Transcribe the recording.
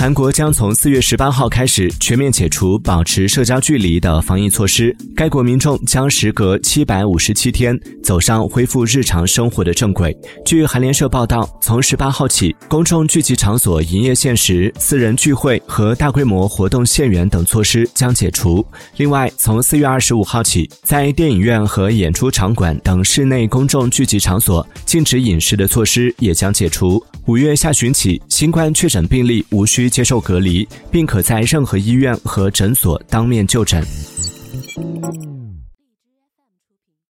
韩国将从四月十八号开始全面解除保持社交距离的防疫措施，该国民众将时隔七百五十七天走上恢复日常生活的正轨。据韩联社报道，从十八号起，公众聚集场所营业限时、私人聚会和大规模活动限员等措施将解除。另外，从四月二十五号起，在电影院和演出场馆等室内公众聚集场所禁止饮食的措施也将解除。五月下旬起，新冠确诊病例无需接受隔离，并可在任何医院和诊所当面就诊。